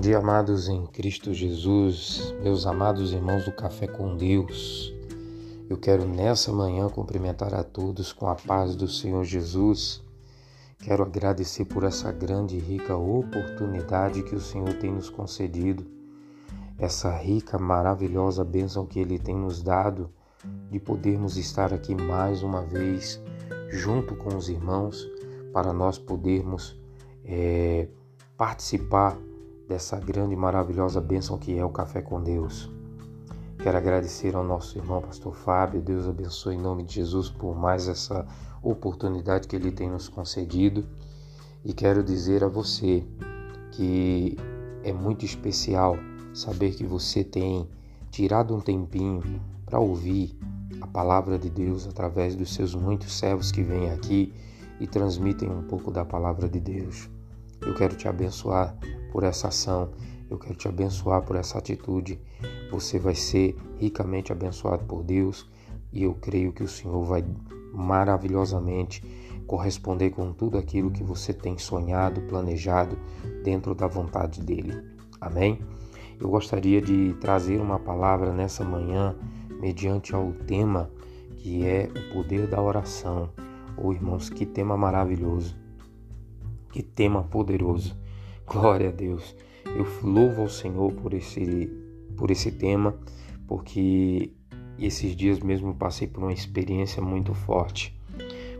Bom dia, amados em Cristo Jesus, meus amados irmãos do Café com Deus. Eu quero nessa manhã cumprimentar a todos com a paz do Senhor Jesus. Quero agradecer por essa grande e rica oportunidade que o Senhor tem nos concedido, essa rica, maravilhosa bênção que Ele tem nos dado de podermos estar aqui mais uma vez junto com os irmãos para nós podermos é, participar dessa grande e maravilhosa bênção que é o Café com Deus. Quero agradecer ao nosso irmão Pastor Fábio, Deus abençoe em nome de Jesus por mais essa oportunidade que ele tem nos concedido. E quero dizer a você que é muito especial saber que você tem tirado um tempinho para ouvir a palavra de Deus através dos seus muitos servos que vêm aqui e transmitem um pouco da palavra de Deus. Eu quero te abençoar por essa ação. Eu quero te abençoar por essa atitude. Você vai ser ricamente abençoado por Deus e eu creio que o Senhor vai maravilhosamente corresponder com tudo aquilo que você tem sonhado, planejado dentro da vontade dele. Amém? Eu gostaria de trazer uma palavra nessa manhã mediante ao tema que é o poder da oração. Oh, irmãos, que tema maravilhoso. Que tema poderoso. Glória a Deus. Eu louvo ao Senhor por esse, por esse tema, porque esses dias mesmo passei por uma experiência muito forte.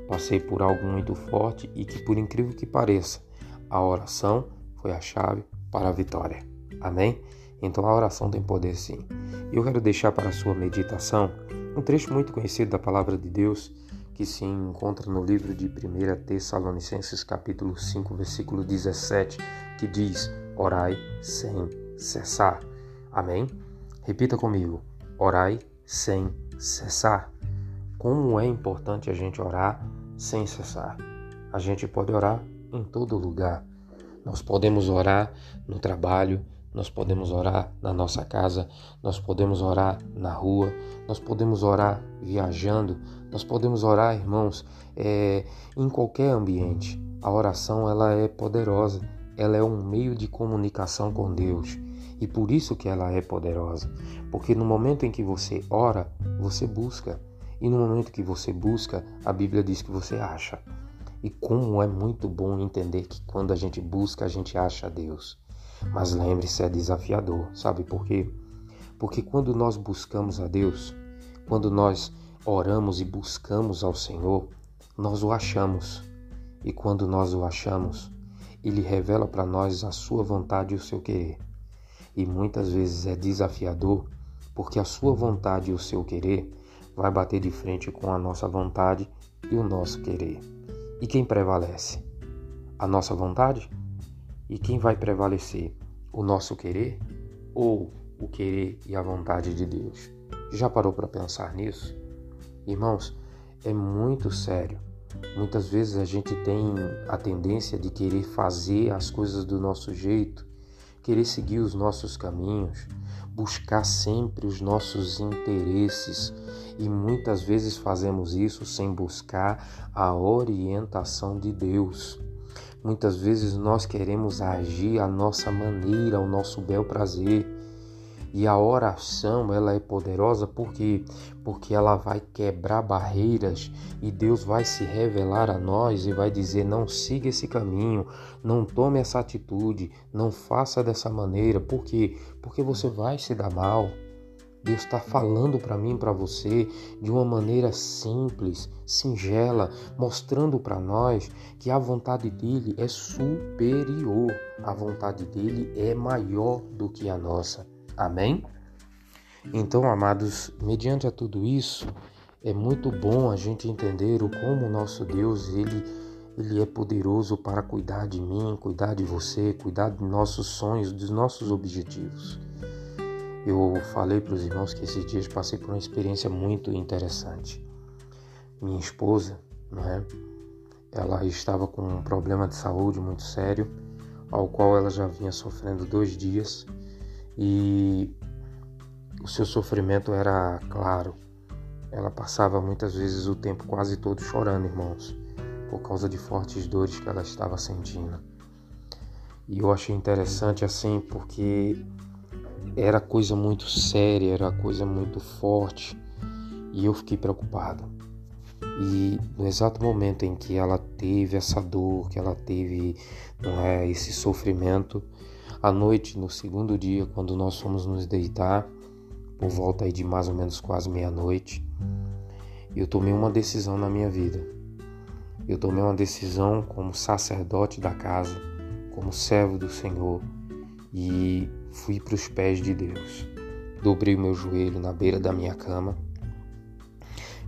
Passei por algo muito forte e que, por incrível que pareça, a oração foi a chave para a vitória. Amém? Então a oração tem poder sim. Eu quero deixar para a sua meditação um trecho muito conhecido da palavra de Deus que se encontra no livro de 1 Tessalonicenses capítulo 5, versículo 17, que diz: Orai sem cessar. Amém? Repita comigo: Orai sem cessar. Como é importante a gente orar sem cessar. A gente pode orar em todo lugar. Nós podemos orar no trabalho, nós podemos orar na nossa casa, nós podemos orar na rua, nós podemos orar viajando, nós podemos orar, irmãos, é, em qualquer ambiente. A oração ela é poderosa, ela é um meio de comunicação com Deus. E por isso que ela é poderosa, porque no momento em que você ora, você busca. E no momento que você busca, a Bíblia diz que você acha. E como é muito bom entender que quando a gente busca, a gente acha Deus. Mas lembre-se, é desafiador. Sabe por quê? Porque quando nós buscamos a Deus, quando nós oramos e buscamos ao Senhor, nós o achamos. E quando nós o achamos, ele revela para nós a sua vontade e o seu querer. E muitas vezes é desafiador, porque a sua vontade e o seu querer vai bater de frente com a nossa vontade e o nosso querer. E quem prevalece? A nossa vontade e quem vai prevalecer? O nosso querer ou o querer e a vontade de Deus? Já parou para pensar nisso? Irmãos, é muito sério. Muitas vezes a gente tem a tendência de querer fazer as coisas do nosso jeito, querer seguir os nossos caminhos, buscar sempre os nossos interesses e muitas vezes fazemos isso sem buscar a orientação de Deus. Muitas vezes nós queremos agir à nossa maneira, ao nosso bel prazer. E a oração, ela é poderosa porque porque ela vai quebrar barreiras e Deus vai se revelar a nós e vai dizer: "Não siga esse caminho, não tome essa atitude, não faça dessa maneira". Por quê? Porque você vai se dar mal. Deus está falando para mim, para você, de uma maneira simples, singela, mostrando para nós que a vontade dele é superior, a vontade dele é maior do que a nossa. Amém? Então, amados, mediante a tudo isso, é muito bom a gente entender o como o nosso Deus ele ele é poderoso para cuidar de mim, cuidar de você, cuidar dos nossos sonhos, dos nossos objetivos. Eu falei para os irmãos que esses dias passei por uma experiência muito interessante. Minha esposa, né, ela estava com um problema de saúde muito sério, ao qual ela já vinha sofrendo dois dias e o seu sofrimento era claro. Ela passava muitas vezes o tempo quase todo chorando, irmãos, por causa de fortes dores que ela estava sentindo. E eu achei interessante assim porque era coisa muito séria, era coisa muito forte e eu fiquei preocupado. E no exato momento em que ela teve essa dor, que ela teve é, esse sofrimento, à noite, no segundo dia, quando nós fomos nos deitar, por volta aí de mais ou menos quase meia-noite, eu tomei uma decisão na minha vida. Eu tomei uma decisão como sacerdote da casa, como servo do Senhor, e fui para os pés de Deus. Dobrei o meu joelho na beira da minha cama.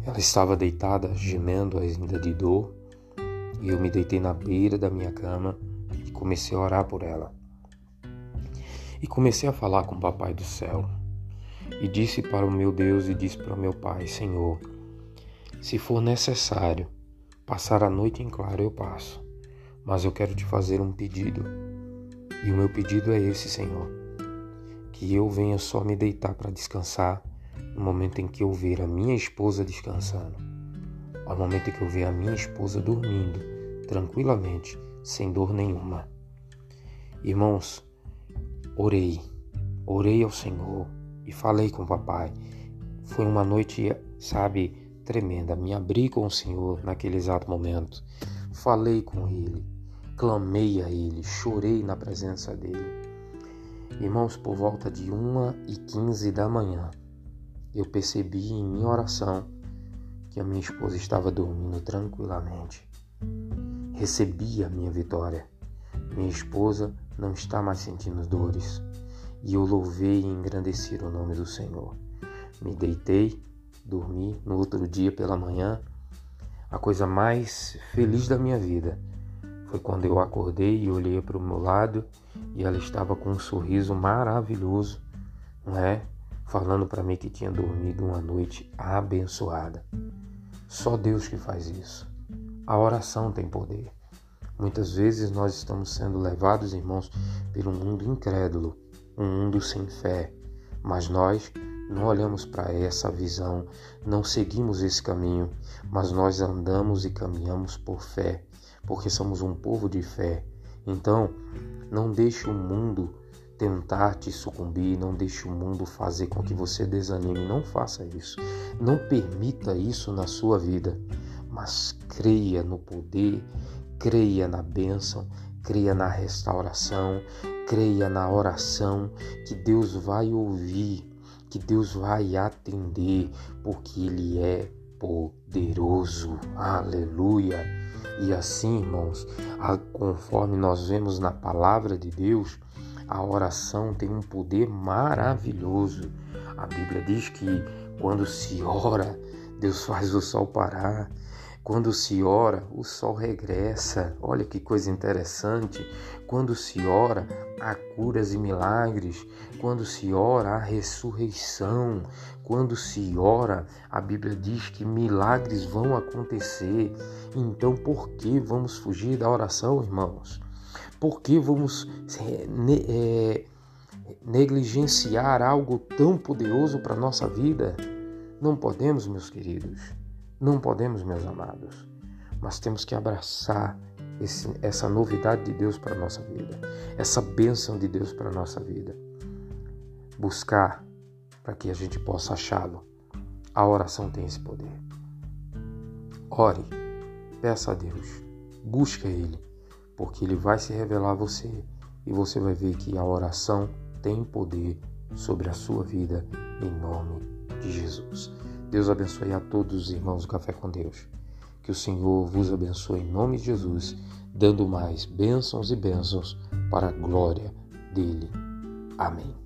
Ela estava deitada, gemendo ainda de dor, e eu me deitei na beira da minha cama e comecei a orar por ela. E comecei a falar com o Papai do céu. E disse para o meu Deus e disse para o meu Pai: Senhor, se for necessário passar a noite em claro, eu passo. Mas eu quero te fazer um pedido. E o meu pedido é esse, Senhor: que eu venha só me deitar para descansar no momento em que eu ver a minha esposa descansando, ao momento em que eu ver a minha esposa dormindo tranquilamente, sem dor nenhuma. Irmãos, orei, orei ao Senhor e falei com o papai. Foi uma noite, sabe, tremenda. Me abri com o Senhor naquele exato momento. Falei com Ele, clamei a Ele, chorei na presença dele. Irmãos, por volta de 1 e 15 da manhã, eu percebi em minha oração que a minha esposa estava dormindo tranquilamente. Recebi a minha vitória. Minha esposa não está mais sentindo dores. E eu louvei e engrandeci o nome do Senhor. Me deitei, dormi. No outro dia pela manhã, a coisa mais feliz da minha vida foi quando eu acordei e olhei para o meu lado e ela estava com um sorriso maravilhoso, não é? falando para mim que tinha dormido uma noite abençoada. Só Deus que faz isso. A oração tem poder. Muitas vezes nós estamos sendo levados, irmãos, pelo mundo incrédulo, um mundo sem fé, mas nós não olhamos para essa visão, não seguimos esse caminho, mas nós andamos e caminhamos por fé, porque somos um povo de fé. Então, não deixe o mundo tentar te sucumbir, não deixe o mundo fazer com que você desanime. Não faça isso. Não permita isso na sua vida. Mas creia no poder, creia na bênção, creia na restauração, creia na oração que Deus vai ouvir, que Deus vai atender, porque Ele é poderoso. Aleluia. E assim, irmãos, conforme nós vemos na palavra de Deus, a oração tem um poder maravilhoso. A Bíblia diz que quando se ora, Deus faz o sol parar. Quando se ora, o sol regressa. Olha que coisa interessante. Quando se ora, há curas e milagres. Quando se ora, há ressurreição. Quando se ora, a Bíblia diz que milagres vão acontecer. Então, por que vamos fugir da oração, irmãos? Por que vamos é, negligenciar algo tão poderoso para a nossa vida? Não podemos, meus queridos, não podemos, meus amados, mas temos que abraçar esse, essa novidade de Deus para a nossa vida, essa bênção de Deus para a nossa vida. Buscar para que a gente possa achá-lo. A oração tem esse poder. Ore, peça a Deus, busque Ele porque ele vai se revelar a você e você vai ver que a oração tem poder sobre a sua vida em nome de Jesus. Deus abençoe a todos os irmãos do Café com Deus. Que o Senhor vos abençoe em nome de Jesus, dando mais bênçãos e bênçãos para a glória dele. Amém.